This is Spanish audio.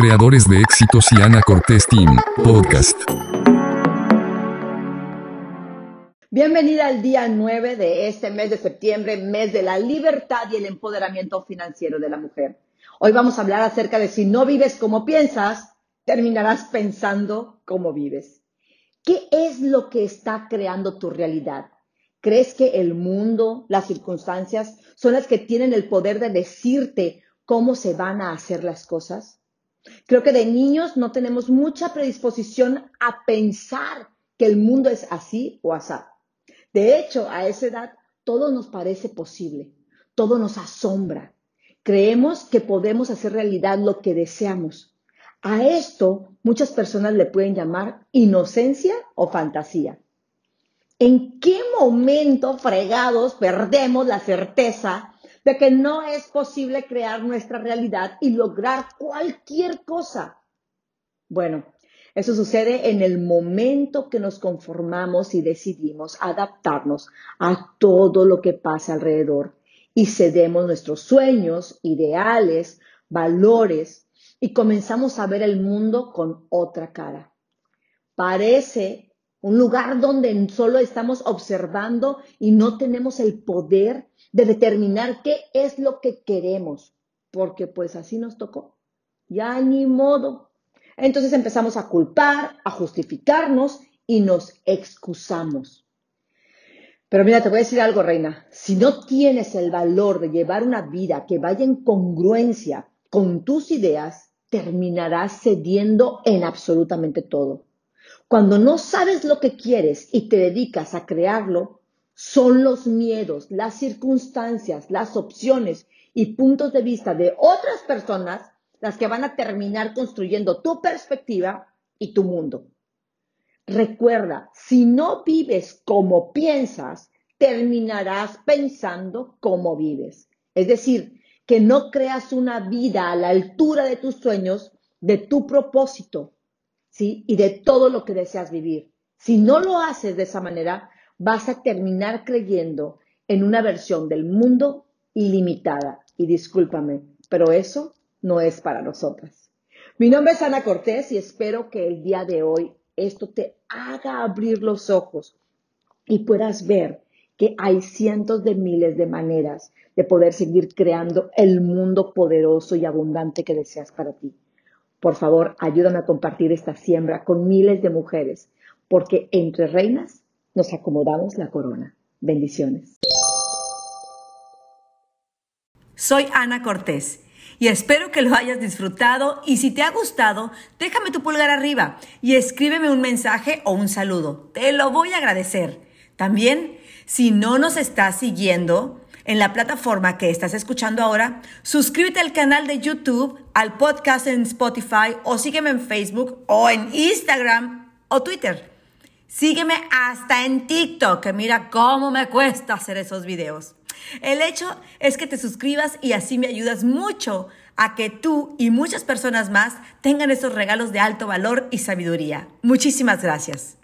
creadores de éxitos y Ana Cortés Team, podcast. Bienvenida al día 9 de este mes de septiembre, mes de la libertad y el empoderamiento financiero de la mujer. Hoy vamos a hablar acerca de si no vives como piensas, terminarás pensando como vives. ¿Qué es lo que está creando tu realidad? ¿Crees que el mundo, las circunstancias, son las que tienen el poder de decirte cómo se van a hacer las cosas? Creo que de niños no tenemos mucha predisposición a pensar que el mundo es así o así. De hecho, a esa edad todo nos parece posible, todo nos asombra. Creemos que podemos hacer realidad lo que deseamos. A esto muchas personas le pueden llamar inocencia o fantasía. ¿En qué momento fregados perdemos la certeza de que no es posible crear nuestra realidad y lograr cualquier cosa? Bueno, eso sucede en el momento que nos conformamos y decidimos adaptarnos a todo lo que pasa alrededor y cedemos nuestros sueños, ideales, valores y comenzamos a ver el mundo con otra cara. Parece un lugar donde solo estamos observando y no tenemos el poder de determinar qué es lo que queremos, porque pues así nos tocó. Ya ni modo, entonces empezamos a culpar, a justificarnos y nos excusamos. Pero mira, te voy a decir algo, reina. Si no tienes el valor de llevar una vida que vaya en congruencia con tus ideas, terminarás cediendo en absolutamente todo. Cuando no sabes lo que quieres y te dedicas a crearlo, son los miedos, las circunstancias, las opciones y puntos de vista de otras personas las que van a terminar construyendo tu perspectiva y tu mundo. Recuerda, si no vives como piensas, terminarás pensando como vives. Es decir, que no creas una vida a la altura de tus sueños, de tu propósito, Y de todo lo que deseas vivir. Si no lo haces de esa manera, vas a terminar creyendo en una versión del mundo ilimitada. Y discúlpame, pero eso no es para nosotras. Mi nombre es Ana Cortés y espero que el día de hoy esto te haga abrir los ojos y puedas ver que hay cientos de miles de maneras de poder seguir creando el mundo poderoso y abundante que deseas para ti. Por favor, ayúdame a compartir esta siembra con miles de mujeres, porque entre reinas nos acomodamos la corona. Bendiciones. Soy Ana Cortés y espero que lo hayas disfrutado y si te ha gustado, déjame tu pulgar arriba y escríbeme un mensaje o un saludo. Te lo voy a agradecer. También, si no nos estás siguiendo en la plataforma que estás escuchando ahora, suscríbete al canal de YouTube, al podcast en Spotify o sígueme en Facebook o en Instagram o Twitter. Sígueme hasta en TikTok, que mira cómo me cuesta hacer esos videos. El hecho es que te suscribas y así me ayudas mucho a que tú y muchas personas más tengan esos regalos de alto valor y sabiduría. Muchísimas gracias.